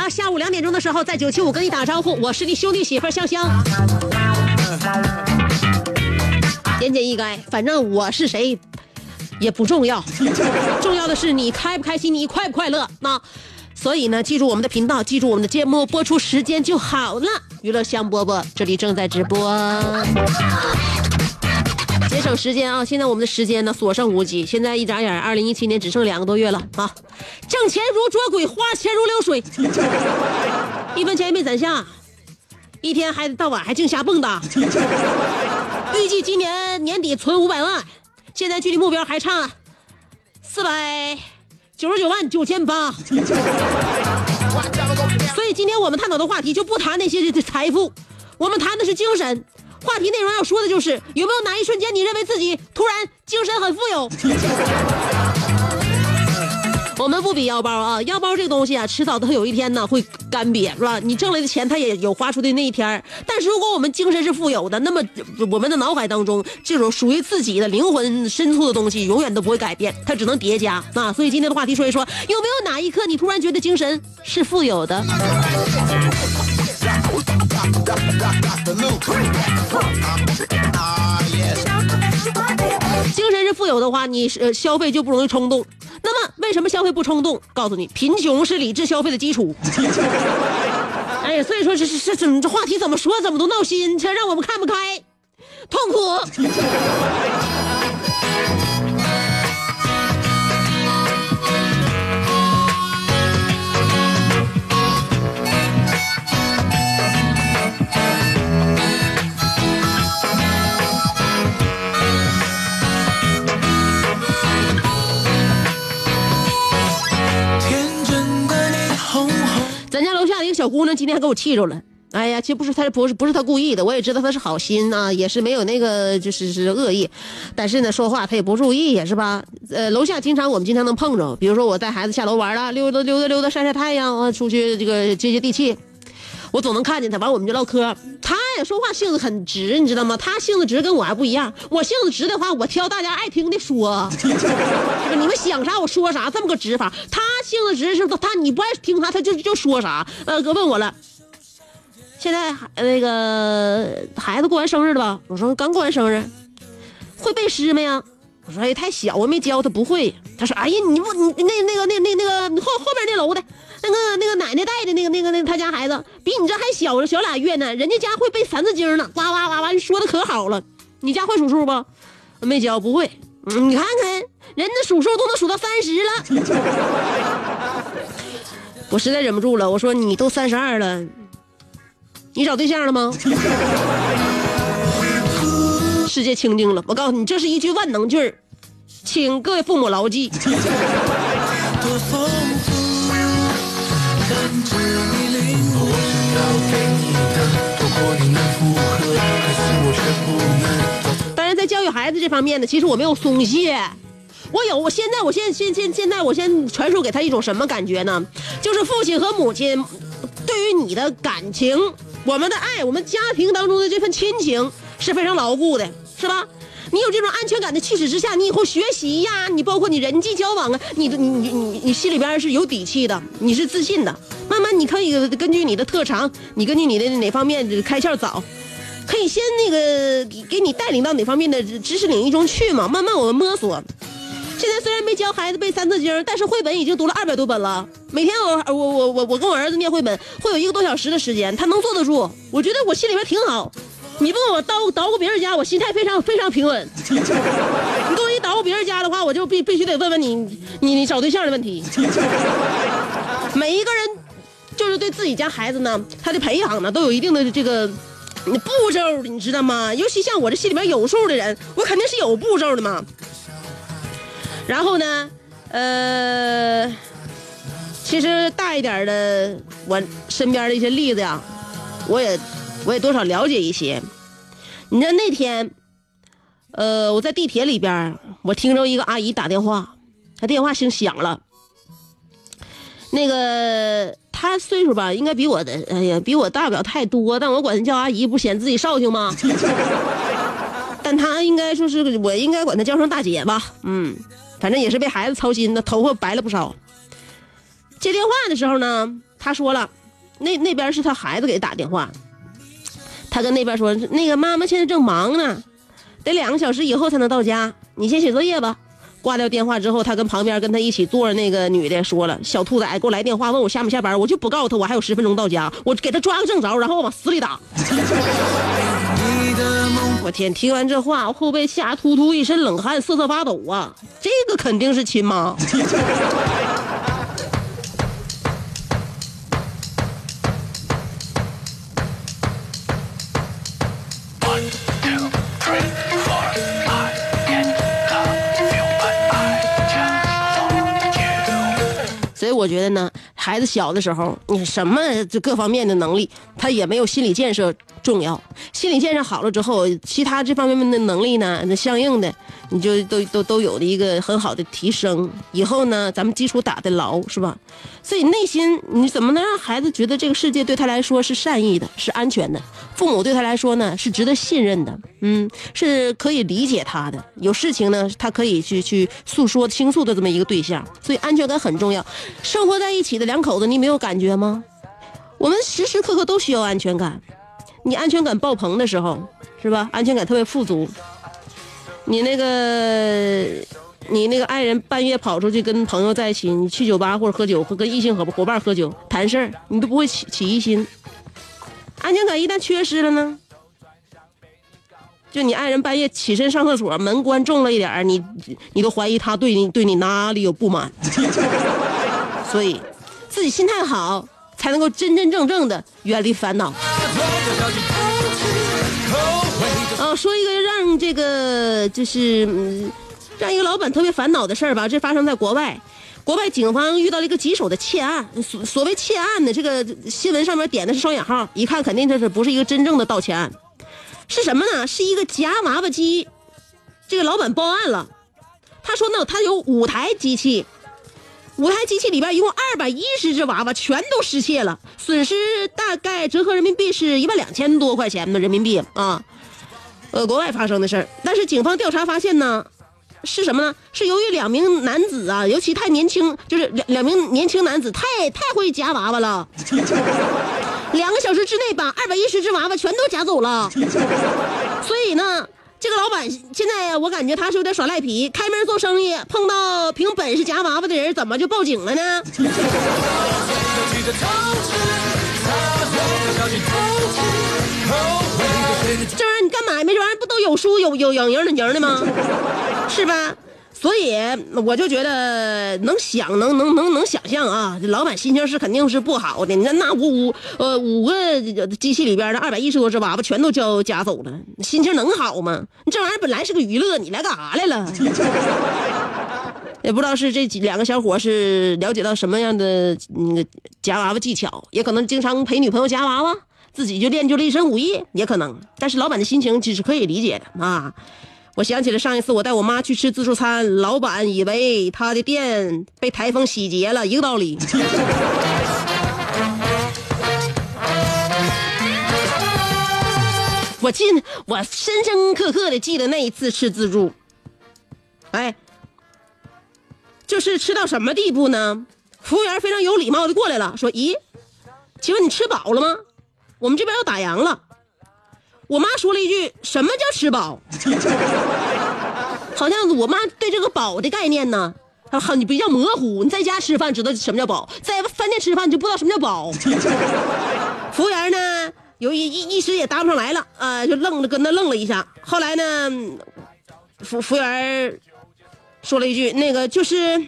饽节目开始了，下午两点钟的时候，在九七五跟你打招呼，我是你兄弟媳妇香香。简简易赅，反正我是谁也不重要，重要的是你开不开心，你快不快乐。那所以呢，记住我们的频道，记住我们的节目播出时间就好了。娱乐香饽饽这里正在直播。省时间啊！现在我们的时间呢所剩无几，现在一眨眼，二零一七年只剩两个多月了啊！挣钱如捉鬼，花钱如流水，一分钱也没攒下，一天还到晚还净瞎蹦跶。预计今年年底存五百万，现在距离目标还差四百九十九万九千八。所以今天我们探讨的话题就不谈那些财富，我们谈的是精神。话题内容要说的就是有没有哪一瞬间你认为自己突然精神很富有？我们不比腰包啊，腰包这个东西啊，迟早它有一天呢会干瘪，是吧？你挣来的钱它也有花出的那一天但是如果我们精神是富有的，那么我们的脑海当中这种属于自己的灵魂深处的东西永远都不会改变，它只能叠加啊。所以今天的话题说一说，有没有哪一刻你突然觉得精神是富有的？Dr. Ah, yes. 精神是富有的话，你呃消费就不容易冲动。那么为什么消费不冲动？告诉你，贫穷是理智消费的基础。哎呀，所以说这这这这话题怎么说怎么都闹心，这让我们看不开，痛苦。个小姑娘今天还给我气着了。哎呀，其实不是她，不是不是她故意的，我也知道她是好心啊，也是没有那个就是是恶意，但是呢，说话她也不注意呀，是吧？呃，楼下经常我们经常能碰着，比如说我带孩子下楼玩了，溜达溜达溜达晒晒太阳啊，出去这个接接地气，我总能看见他，完我们就唠嗑。他呀说话性子很直，你知道吗？他性子直跟我还不一样，我性子直的话，我挑大家爱听的说？你们想啥我说啥，这么个直法。他性子直是他，你不爱听他，他就就说啥。呃，哥问我了。现在孩那个孩子过完生日了吧？我说刚过完生日，会背诗没呀？我说哎太小，我没教他不会。他说哎呀你不你那那个那那那个后后边那楼的，那个那个奶奶带的那个那个那他家孩子比你这还小小俩月呢，人家家会背三字经呢，哇哇哇哇说的可好了。你家会数数不？没教不会。你看看人家数数都能数到三十了。我实在忍不住了，我说你都三十二了。你找对象了吗？世界清静了，我告诉你，这是一句万能句，请各位父母牢记。你能负荷，但是我却不能。当然，在教育孩子这方面呢，其实我没有松懈。我有，我现在，我现在现现现在，我先传授给他一种什么感觉呢？就是父亲和母亲对于你的感情我们的爱，我们家庭当中的这份亲情是非常牢固的，是吧？你有这种安全感的驱使之下，你以后学习呀，你包括你人际交往啊，你的你你你你心里边是有底气的，你是自信的。慢慢你可以根据你的特长，你根据你的哪方面开窍早，可以先那个给你带领到哪方面的知识领域中去嘛。慢慢我们摸索。现在虽然没教孩子背三字经，但是绘本已经读了二百多本了。每天我我我我我跟我儿子念绘本，会有一个多小时的时间，他能坐得住。我觉得我心里边挺好。你问我叨捣鼓别人家，我心态非常非常平稳。你跟我一捣鼓别人家的话，我就必必须得问问你，你你找对象的问题。每一个人就是对自己家孩子呢，他的培养呢，都有一定的这个步骤，你知道吗？尤其像我这心里边有数的人，我肯定是有步骤的嘛。然后呢，呃，其实大一点的，我身边的一些例子呀，我也。我也多少了解一些。你知道那天，呃，我在地铁里边，我听着一个阿姨打电话，她电话声响了。那个她岁数吧，应该比我的，哎呀，比我大不了太多，但我管她叫阿姨，不显自己少兴吗？但她应该说是我应该管她叫声大姐吧，嗯，反正也是为孩子操心的，头发白了不少。接电话的时候呢，她说了，那那边是她孩子给打电话。他跟那边说：“那个妈妈现在正忙呢，得两个小时以后才能到家，你先写作业吧。”挂掉电话之后，他跟旁边跟他一起坐着那个女的说了：“小兔崽给我来电话，问我下没下班，我就不告诉他我还有十分钟到家，我给他抓个正着，然后往死里打。”我天！听完这话，后背吓突突一身冷汗，瑟瑟发抖啊！这个肯定是亲妈。我觉得呢，孩子小的时候，你什么就各方面的能力，他也没有心理建设重要。心理建设好了之后，其他这方面的能力呢，那相应的你就都都都有了一个很好的提升。以后呢，咱们基础打得牢，是吧？所以内心你怎么能让孩子觉得这个世界对他来说是善意的，是安全的？父母对他来说呢，是值得信任的，嗯，是可以理解他的。有事情呢，他可以去去诉说倾诉的这么一个对象。所以安全感很重要。生活在一起的两口子，你没有感觉吗？我们时时刻刻都需要安全感。你安全感爆棚的时候，是吧？安全感特别富足。你那个，你那个爱人半夜跑出去跟朋友在一起，你去酒吧或者喝酒，或跟异性伙伙伴喝酒谈事儿，你都不会起起疑心。安全感一旦缺失了呢？就你爱人半夜起身上厕所，门关重了一点你你都怀疑他对你对你哪里有不满。所以，自己心态好，才能够真真正正的远离烦恼。啊，说一个让这个就是嗯让一个老板特别烦恼的事儿吧。这发生在国外，国外警方遇到了一个棘手的窃案。所所谓窃案呢，这个新闻上面点的是双引号，一看肯定这是不是一个真正的盗窃案？是什么呢？是一个夹娃娃机。这个老板报案了，他说呢，他有五台机器。五台机器里边一共二百一十只娃娃全都失窃了，损失大概折合人民币是一万两千多块钱的人民币啊。呃，国外发生的事儿，但是警方调查发现呢，是什么呢？是由于两名男子啊，尤其太年轻，就是两两名年轻男子太太会夹娃娃了，两个小时之内把二百一十只娃娃全都夹走了，所以呢。这个老板现在我感觉他是有点耍赖皮，开门做生意碰到凭本事夹娃娃的人，怎么就报警了呢？这玩意儿你干买卖这玩意儿不都有输有有有赢的赢的吗？是吧？所以我就觉得能想能能能能想象啊，这老板心情是肯定是不好的。你看那五五呃五个机器里边的二百一十多只娃娃全都叫夹走了，心情能好吗？你这玩意儿本来是个娱乐，你来干啥来了？也不知道是这几两个小伙是了解到什么样的那个夹娃娃技巧，也可能经常陪女朋友夹娃娃，自己就练就了一身武艺，也可能。但是老板的心情其实可以理解的啊。我想起了上一次我带我妈去吃自助餐，老板以为他的店被台风洗劫了，一个道理。我记，我深深刻刻的记得那一次吃自助，哎，就是吃到什么地步呢？服务员非常有礼貌的过来了，说：“咦，请问你吃饱了吗？我们这边要打烊了。”我妈说了一句：“什么叫吃饱？” 好像我妈对这个饱的概念呢，很比较模糊。你在家吃饭知道什么叫饱，在饭店吃饭你就不知道什么叫饱。服务员呢，由于一一时也答不上来了，啊，就愣着跟那愣了一下。后来呢，服服务员说了一句：“那个就是，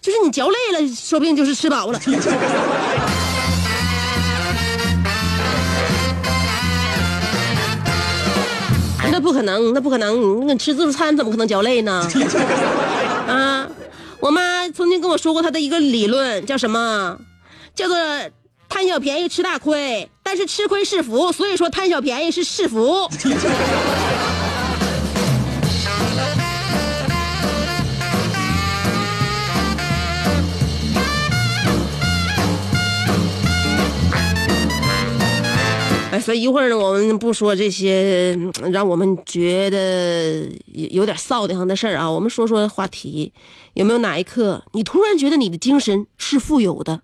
就是你嚼累了，说不定就是吃饱了。”那不可能，那不可能！那吃自助餐怎么可能嚼累呢？啊，我妈曾经跟我说过她的一个理论，叫什么？叫做贪小便宜吃大亏，但是吃亏是福，所以说贪小便宜是是福。所以一会儿呢，我们不说这些让我们觉得有有点臊得慌的事儿啊，我们说说话题。有没有哪一刻你突然觉得你的精神是富有的？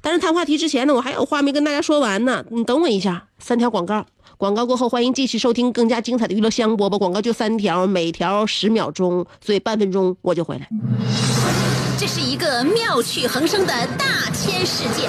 但是谈话题之前呢，我还有话没跟大家说完呢，你等我一下，三条广告。广告过后，欢迎继续收听更加精彩的娱乐香饽饽。广告就三条，每条十秒钟，所以半分钟我就回来。这是一个妙趣横生的大千世界。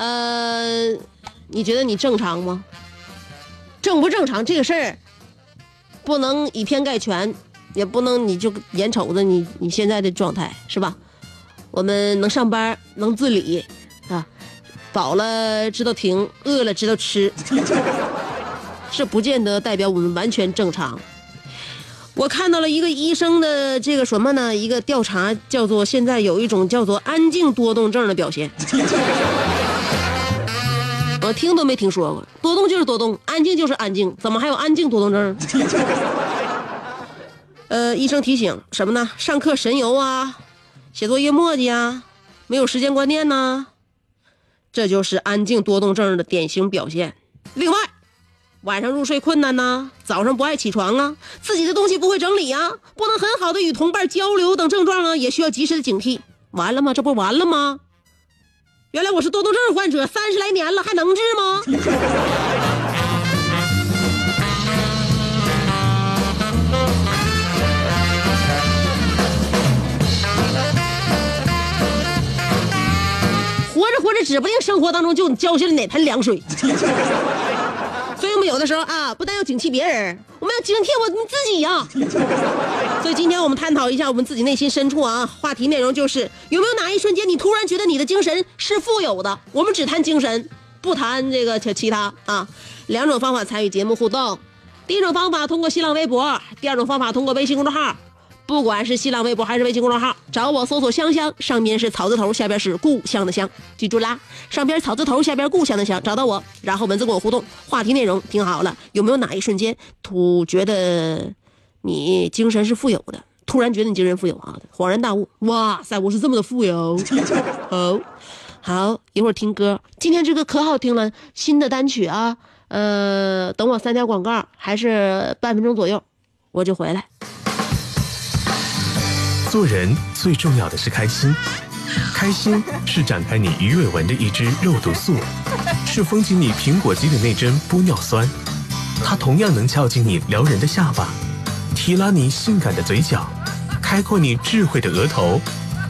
呃，你觉得你正常吗？正不正常这个事儿，不能以偏概全，也不能你就眼瞅着你你现在的状态是吧？我们能上班，能自理啊，饱了知道停，饿了知道吃，这不见得代表我们完全正常。我看到了一个医生的这个什么呢？一个调查叫做现在有一种叫做安静多动症的表现。我听都没听说过，多动就是多动，安静就是安静，怎么还有安静多动症？呃，医生提醒什么呢？上课神游啊，写作业磨叽啊，没有时间观念呐、这就是安静多动症的典型表现。另外，晚上入睡困难呐、早上不爱起床啊，自己的东西不会整理啊，不能很好的与同伴交流等症状啊，也需要及时的警惕。完了吗？这不完了吗？原来我是多动症患者，三十来年了，还能治吗？活着活着，指不定生活当中就浇下了哪盆凉水。有的时候啊，不但要警惕别人，我们要警惕我们自己呀、所以今天我们探讨一下我们自己内心深处啊，话题内容就是有没有哪一瞬间你突然觉得你的精神是富有的？我们只谈精神，不谈这个其其他啊。两种方法参与节目互动，第一种方法通过新浪微博，第二种方法通过微信公众号。不管是新浪微博还是微信公众号，找我搜索“香香”，上边是草字头，下边是故乡的乡，记住啦，上边草字头，下边故乡的乡，找到我，然后文字跟我互动，话题内容听好了，有没有哪一瞬间突觉得你精神是富有的？突然觉得你精神富有啊，恍然大悟，哇塞，我是这么的富有。好，好，一会儿听歌，今天这个可好听了，新的单曲啊，呃，等我三条广告，还是半分钟左右，我就回来。做人最重要的是开心，开心是展开你鱼尾纹的一支肉毒素，是封紧你苹果肌的那针玻尿酸，它同样能翘起你撩人的下巴，提拉你性感的嘴角，开阔你智慧的额头，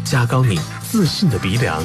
加高你自信的鼻梁。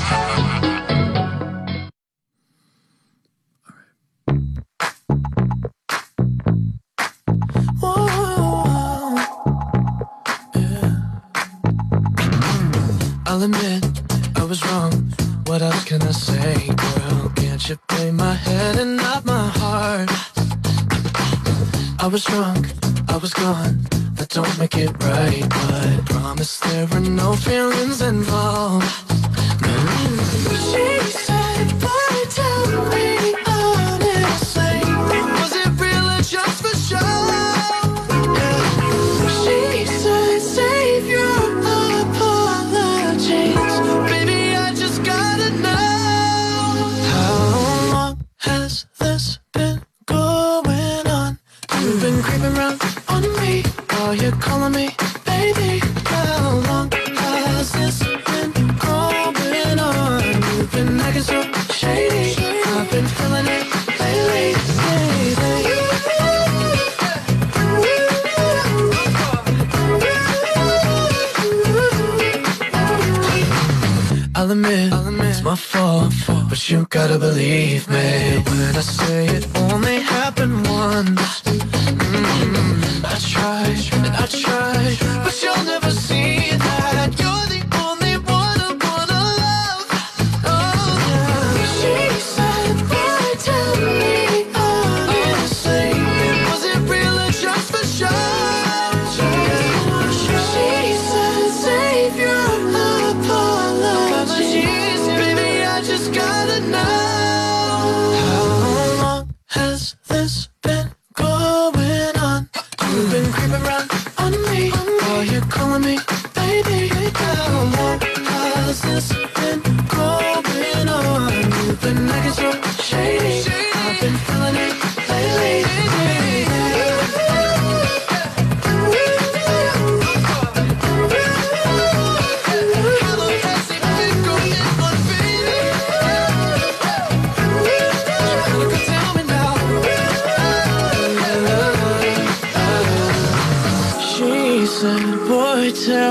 Was drunk, I was gone. That don't make it right, but I promise there were no feelings involved. My fault, but you gotta believe me when I say it only happened once.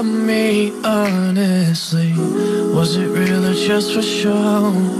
Me honestly, was it real or just for show?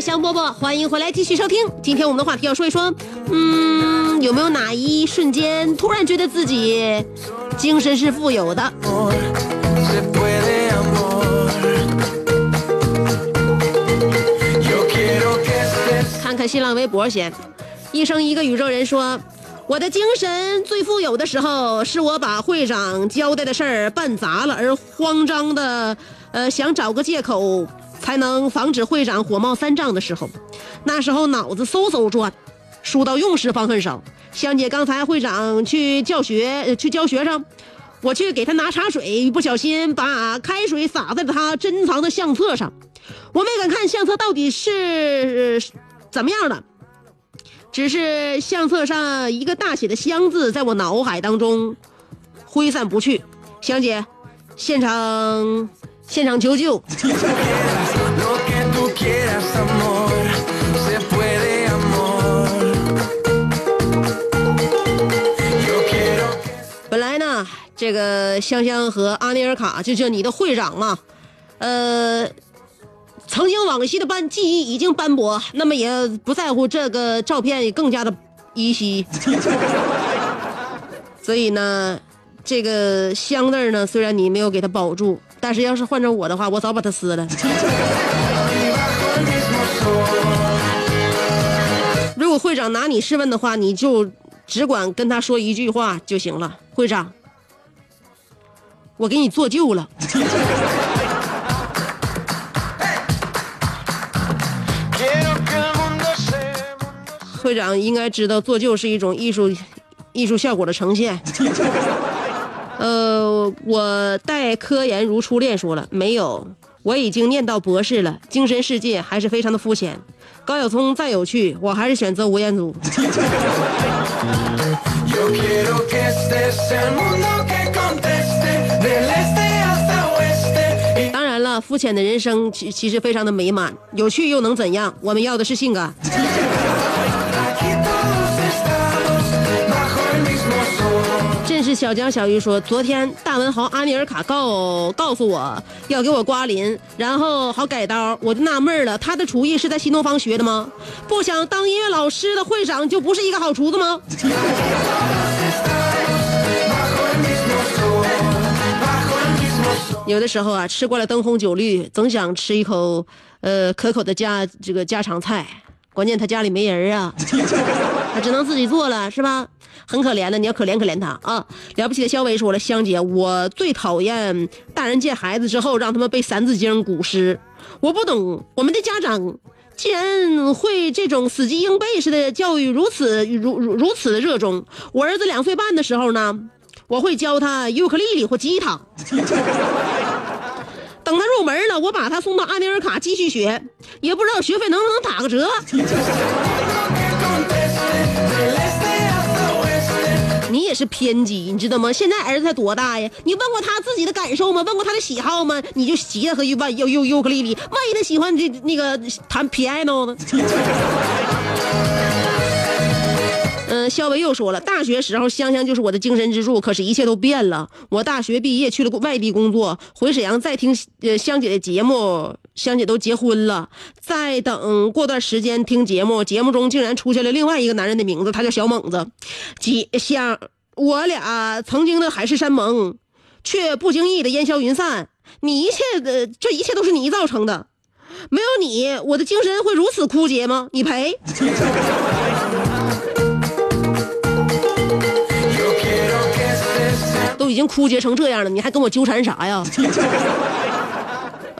香饽饽，欢迎回来继续收听。今天我们的话题要说一说，嗯，有没有哪一瞬间突然觉得自己精神是富有的？看看新浪微博先，一生一个宇宙人说，我的精神最富有的时候，是我把会长交代的事儿办砸了，而慌张的，呃，想找个借口才能防止会长火冒三丈的时候，那时候脑子嗖嗖转，书到用时方恨少。香姐刚才会长去教学，去教学生。我去给他拿茶水，不小心把开水洒在了他珍藏的相册上。我没敢看相册到底是、怎么样的，只是相册上一个大写的“香”字在我脑海当中挥散不去。香姐，现场现场求救！Lo que tú quieras, amor. Se puede amor. Yo quiero 本来呢，这个香香和阿尼尔卡，就叫你的会长嘛，呃，曾经往昔的斑记忆已经斑驳，那么也不在乎这个照片也更加的依稀。所以呢，这个香字呢，虽然你没有给它保住，但是要是换成我的话，我早把它撕了。会长拿你试问的话，你就只管跟他说一句话就行了。会长，我给你做旧了。会长应该知道做旧是一种艺术艺术效果的呈现。呃，我待科研如初恋说了没有？我已经念到博士了，精神世界还是非常的肤浅。高晓松再有趣，我还是选择吴彦祖。当然了，肤浅的人生其其实非常的美满，有趣又能怎样？我们要的是性感。是小江小鱼说，昨天大文豪阿米尔卡告告诉我要给我刮鳞，然后好改刀，我就纳闷了，他的厨艺是在新东方学的吗？不想当音乐老师的会长就不是一个好厨子吗？有的时候啊，吃惯了灯红酒绿，总想吃一口呃可口的家这个家常菜。关键他家里没人啊，他只能自己做了，是吧？很可怜的，你要可怜可怜他啊！了不起的肖伟说了，香姐，我最讨厌大人见孩子之后让他们背《三字经》古诗，我不懂我们的家长。既然会这种死记硬背式的教育如此如如如此的热衷，我儿子两岁半的时候呢，我会教他尤克里里或吉他。等他入门了，我把他送到阿米尔卡继续学，也不知道学费能不能打个折。也是偏激，你知道吗？现在儿子才多大呀？你问过他自己的感受吗？问过他的喜好吗？你就急着和尤万尤尤尤克里里，万一他喜欢这那个弹 piano 呢？嗯，肖维又说了，大学时候香香就是我的精神支柱，可是一切都变了。我大学毕业去了外地工作，回沈阳再听呃香姐的节目，香姐都结婚了。再等过段时间听节目，节目中竟然出现了另外一个男人的名字，他叫小猛子。姐香，我俩曾经的海誓山盟，却不经意的烟消云散。你一切的这一切都是你造成的，没有你，我的精神会如此枯竭吗？你赔。都已经枯竭成这样了，你还跟我纠缠啥呀？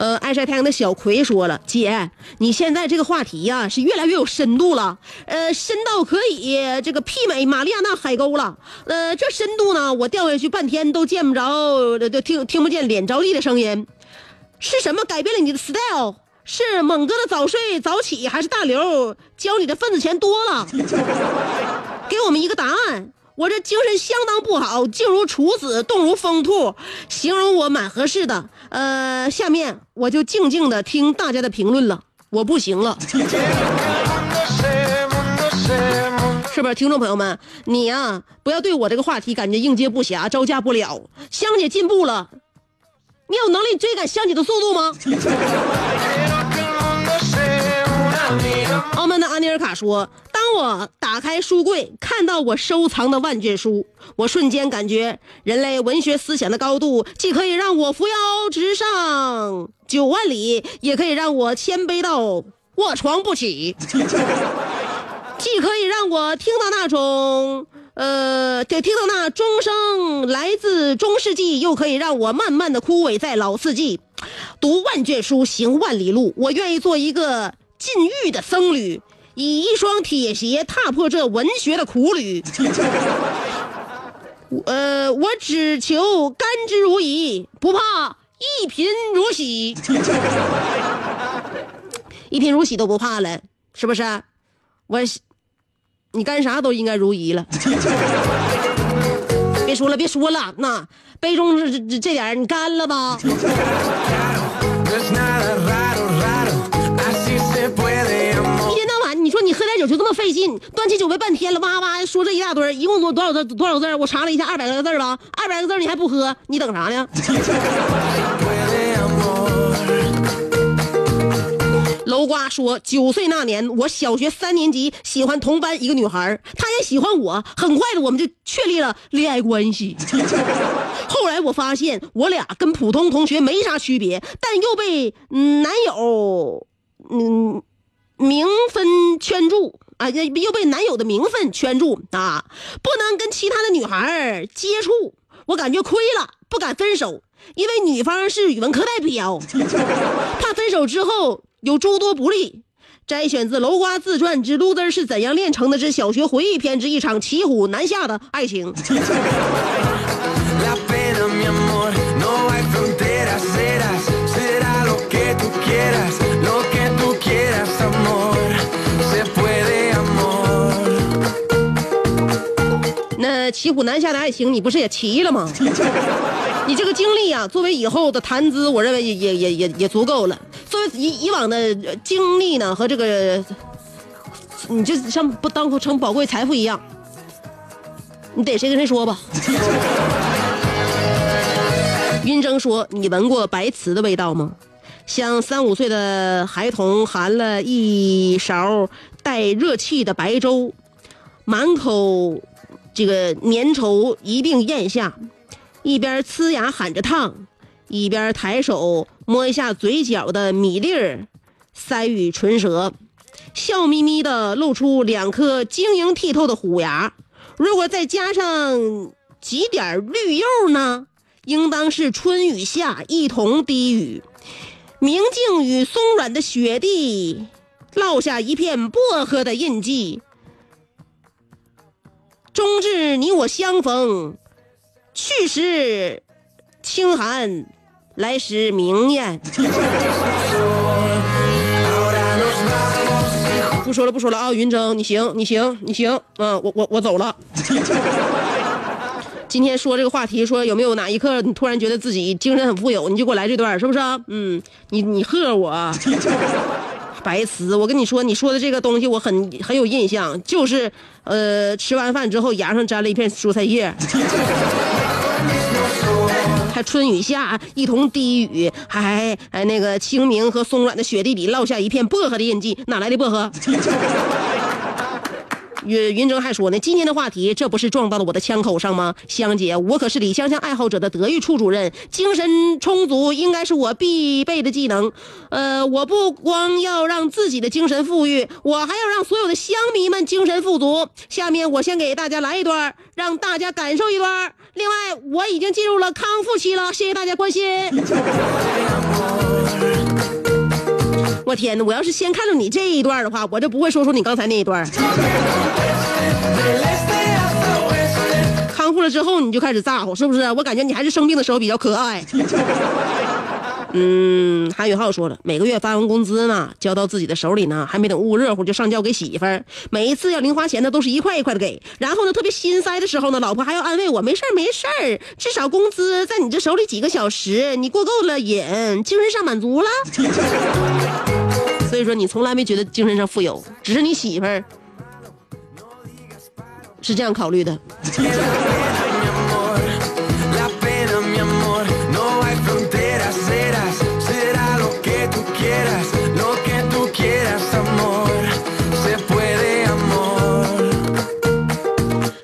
呃，爱晒太阳的小葵说了，姐，你现在这个话题呀、是越来越有深度了，呃，深到可以这个媲美马里亚纳海沟了。呃，这深度呢，我掉下去半天都见不着，都听听不见脸着地的声音。是什么改变了你的 style？是猛哥的早睡早起，还是大刘教你的份子钱多了？给我们一个答案。我这精神相当不好，静如处子，动如疯兔，形容我蛮合适的。呃，下面我就静静的听大家的评论了。我不行了，是不是？听众朋友们，你呀、不要对我这个话题感觉应接不暇，招架不了。香姐进步了，你有能力追赶香姐的速度吗？澳门的安尼尔卡说：“当我打开书柜，看到我收藏的万卷书，我瞬间感觉人类文学思想的高度，既可以让我扶摇直上九万里，也可以让我谦卑到卧床不起。既可以让我听到那种，呃，对，听到那钟声来自中世纪，又可以让我慢慢的枯萎在老四季。读万卷书，行万里路，我愿意做一个禁欲的僧侣，以一双铁鞋踏破这文学的苦旅。呃，我只求甘之如饴，不怕一贫如洗。一贫如洗都不怕了，是不是？我，你干啥都应该如饴了。别说了，别说了，那杯中这这点你干了吧。喝点酒就这么费劲，端起酒杯半天了，哇哇说这一大堆，一共多多少字多少字？我查了一下，二百个字儿吧，二百个字你还不喝，你等啥呢？楼瓜说，九岁那年，我小学三年级，喜欢同班一个女孩，她也喜欢我，很快的我们就确立了恋爱关系。后来我发现，我俩跟普通同学没啥区别，但又被男友嗯名分圈住啊，又又被男友的名分圈住啊，不能跟其他的女孩接触，我感觉亏了，不敢分手，因为女方是语文课代表，怕分手之后有诸多不利。摘选自《楼瓜自传之 loser 是怎样炼成的之小学回忆篇之一场骑虎难下的爱情。骑虎难下的爱情，你不是也骑了吗？你这个经历啊，作为以后的谈资，我认为也也也也也足够了。作为以以往的呃经历呢，和这个，你就像不当成宝贵财富一样，你逮谁跟谁说吧。云峥说：“你闻过白瓷的味道吗？像三五岁的孩童含了一勺带热气的白粥，满口这个粘稠一并咽下，一边呲牙喊着烫，一边抬手摸一下嘴角的米粒儿，塞与唇舌，笑眯眯的露出两颗晶莹剔透的虎牙。如果再加上几点绿釉呢，应当是春雨下一同低语。明净与松软的雪地，烙下一片薄荷的印记。终至你我相逢，去时清寒，来时明艳。不说了，不说了啊！云峥，你行，你行，你行，嗯、我我我走了。今天说这个话题，说有没有哪一刻你突然觉得自己精神很富有，你就给我来这段，是不是？嗯，你你贺我，白瓷，我跟你说，你说的这个东西我很很有印象，就是呃吃完饭之后牙上沾了一片蔬菜叶。还春雨下一同低语，还还那个清明和松软的雪地里落下一片薄荷的印记，哪来的薄荷？云云峥还说呢，今天的话题，这不是撞到了我的枪口上吗？香姐，我可是李香香爱好者的德育处主任，精神充足应该是我必备的技能。呃，我不光要让自己的精神富裕，我还要让所有的乡迷们精神富足。下面我先给大家来一段，让大家感受一段。另外，我已经进入了康复期了，谢谢大家关心。我天哪！我要是先看到你这一段的话，我就不会说出你刚才那一段。康复了之后，你就开始咋呼，是不是？我感觉你还是生病的时候比较可爱。嗯，韩宇浩说了，每个月发完工资呢，交到自己的手里呢，还没等捂热乎就上交给媳妇儿。每一次要零花钱呢，都是一块一块的给。然后呢，特别心塞的时候呢，老婆还要安慰我，没事儿没事儿，至少工资在你这手里几个小时，你过够了瘾，精神上满足了。所以说你从来没觉得精神上富有，只是你媳妇儿是这样考虑的。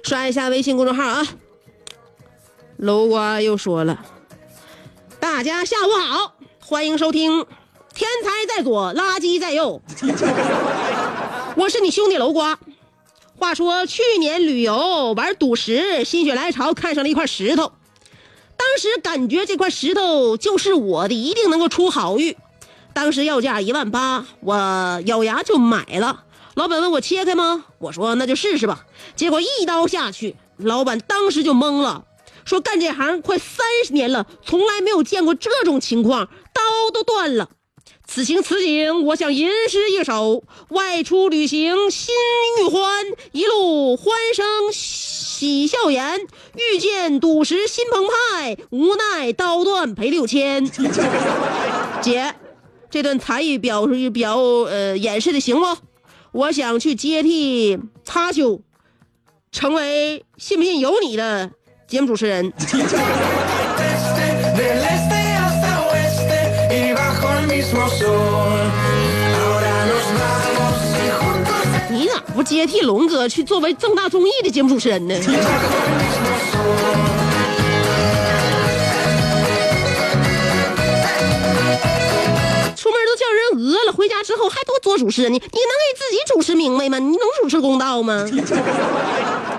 刷一下微信公众号啊！楼瓜又说了：“大家下午好，欢迎收听天才在左，垃圾在右》，我是你兄弟楼瓜。话说去年旅游玩赌石，心血来潮看上了一块石头，当时感觉这块石头就是我的，一定能够出好玉。当时要价一万八，我咬牙就买了。老板问我切开吗？我说那就试试吧。结果一刀下去，老板当时就懵了，说干这行快三十年了，从来没有见过这种情况，刀都断了。此情此景，我想吟诗一首：外出旅行心欲欢，一路欢声喜笑颜。遇见赌石心澎湃，无奈刀断赔六千。姐，这段才艺表示表呃演示的行不？我想去接替擦修，成为信不信由你的节目主持人。你咋不接替龙哥去作为正大综艺的节目主持人呢？出门都叫人讹了，回家之后还多做主持人呢？你能给自己主持明白吗？你能主持公道吗？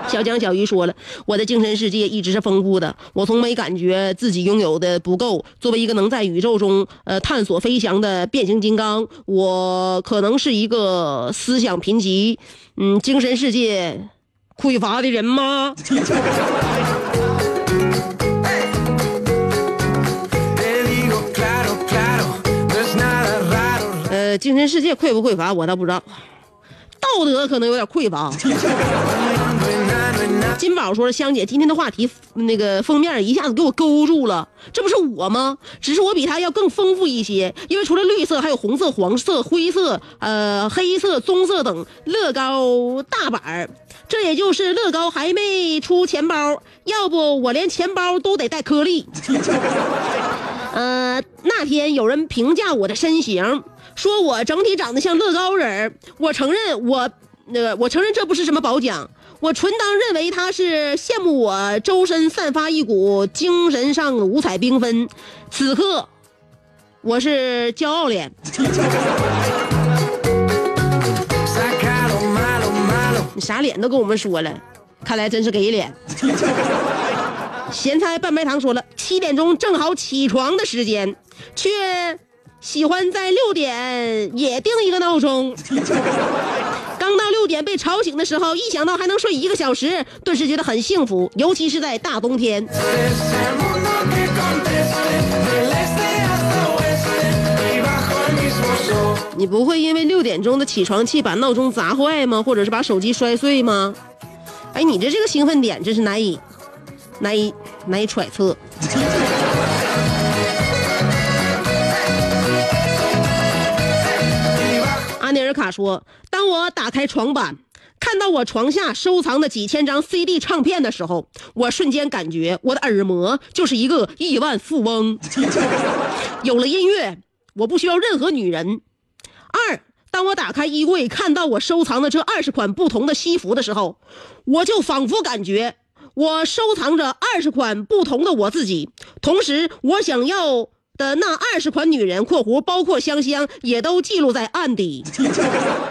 小江小鱼说了，我的精神世界一直是丰富的，我从没感觉自己拥有的不够。作为一个能在宇宙中呃探索飞翔的变形金刚，我可能是一个思想贫瘠，嗯，精神世界匮乏的人吗？呃，精神世界匮不匮乏，我倒不知道，道德可能有点匮乏。金宝说，香姐今天的话题那个封面一下子给我勾住了，这不是我吗？只是我比他要更丰富一些，因为除了绿色，还有红色、黄色、灰色、呃黑色、棕色等乐高大板。这也就是乐高还没出钱包，要不我连钱包都得带颗粒。呃，那天有人评价我的身形，说我整体长得像乐高人。我承认我那个，我承认这不是什么褒奖，我纯当认为他是羡慕我周身散发一股精神上五彩缤纷。此刻，我是骄傲脸。你啥脸都跟我们说了，看来真是给脸。咸菜半白糖说了，七点钟正好起床的时间，却喜欢在六点也定一个闹钟。刚到六点被吵醒的时候，一想到还能睡一个小时，顿时觉得很幸福，尤其是在大冬天。你不会因为六点钟的起床气把闹钟砸坏吗？或者是把手机摔碎吗？哎，你这这个兴奋点真是难以难以难以揣测。说：“当我打开床板，看到我床下收藏的几千张 CD 唱片的时候，我瞬间感觉我的耳膜就是一个亿万富翁。有了音乐，我不需要任何女人。二，当我打开衣柜，看到我收藏的这二十款不同的西服的时候，我就仿佛感觉我收藏着二十款不同的我自己，同时我想要。”的那二十款女人（括弧包括香香）也都记录在案底。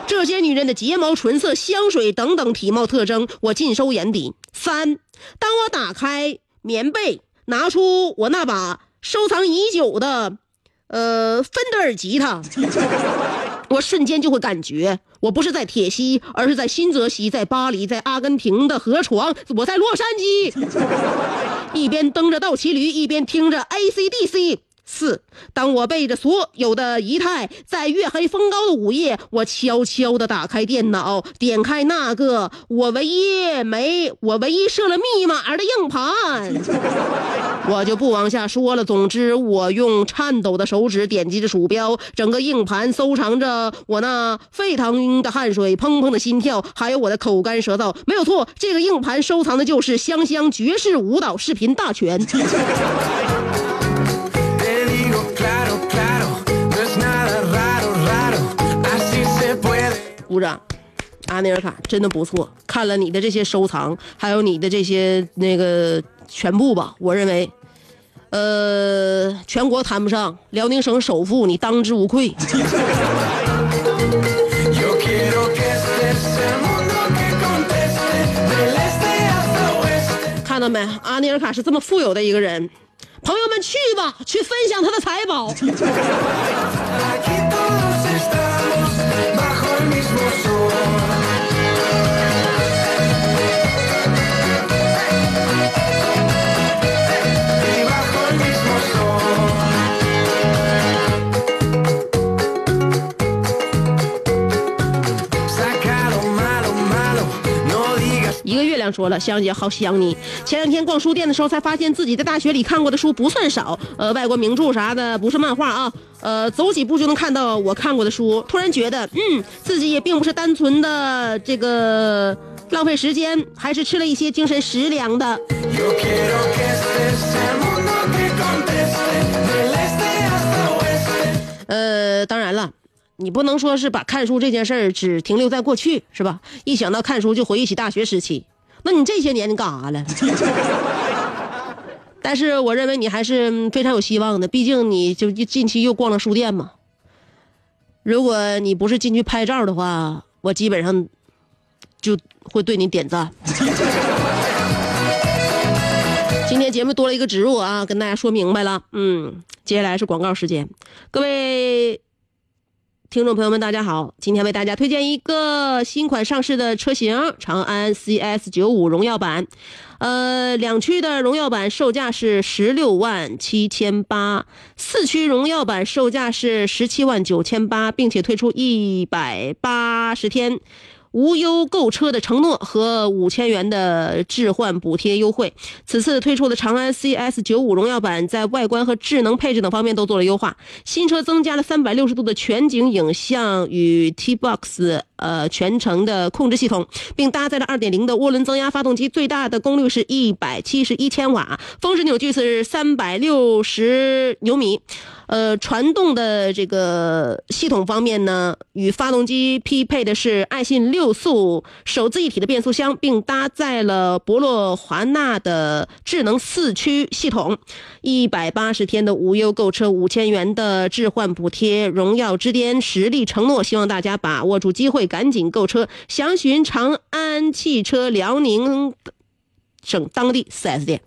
这些女人的睫毛、唇色、香水等等体貌特征，我尽收眼底。三，当我打开棉被，拿出我那把收藏已久的，呃，芬德尔吉他，我瞬间就会感觉，我不是在铁西，而是在新泽西，在巴黎，在阿根廷的河床，我在洛杉矶。一边蹬着倒骑驴，一边听着 AC/DC。四，当我背着所有的仪态，在月黑风高的午夜，我悄悄地打开电脑，点开那个我唯一没我唯一设了密码的硬盘，我就不往下说了。总之，我用颤抖的手指点击着鼠标，整个硬盘收藏着我那沸腾的汗水、砰砰的心跳，还有我的口干舌燥。没有错，这个硬盘收藏的就是香香爵士舞蹈视频大全。鼓掌。阿尼尔卡真的不错，看了你的这些收藏，还有你的这些那个全部吧，我认为，呃，全国谈不上，辽宁省首富你当之无愧。看到没？阿尼尔卡是这么富有的一个人，朋友们去吧，去分享他的财宝。说了，香姐好想你。前两天逛书店的时候，才发现自己在大学里看过的书不算少，呃，外国名著啥的，不是漫画啊，呃，走几步就能看到我看过的书。突然觉得，嗯，自己也并不是单纯的这个浪费时间，还是吃了一些精神食粮的。呃，当然了，你不能说是把看书这件事儿只停留在过去，是吧？一想到看书就回忆起大学时期，那你这些年你干啥了？但是我认为你还是非常有希望的，毕竟你就近期又逛了书店嘛。如果你不是进去拍照的话，我基本上就会对你点赞。今天节目多了一个植入啊，跟大家说明白了。嗯，接下来是广告时间，各位听众朋友们，大家好，今天为大家推荐一个新款上市的车型——长安 CS 九五荣耀版。呃，两驱的荣耀版售价是十六万七千八，四驱荣耀版售价是十七万九千八，并且推出一百八十天。无忧购车的承诺和五千元的置换补贴优惠。此次推出的长安 CS 九五荣耀版在外观和智能配置等方面都做了优化。新车增加了三百六十度的全景影像与 T-Box 呃全程的控制系统，并搭载了二点零的涡轮增压发动机，最大的功率是一百七十一千瓦，峰值扭矩是三百六十牛米。呃，传动的这个系统方面呢，与发动机匹配的是爱信六速手自一体的变速箱，并搭载了博洛华纳的智能四驱系统。一百八十天的无忧购车，五千元的置换补贴，荣耀之巅实力承诺，希望大家把握住机会，赶紧购车。详询长安汽车辽宁省当地 4S 店。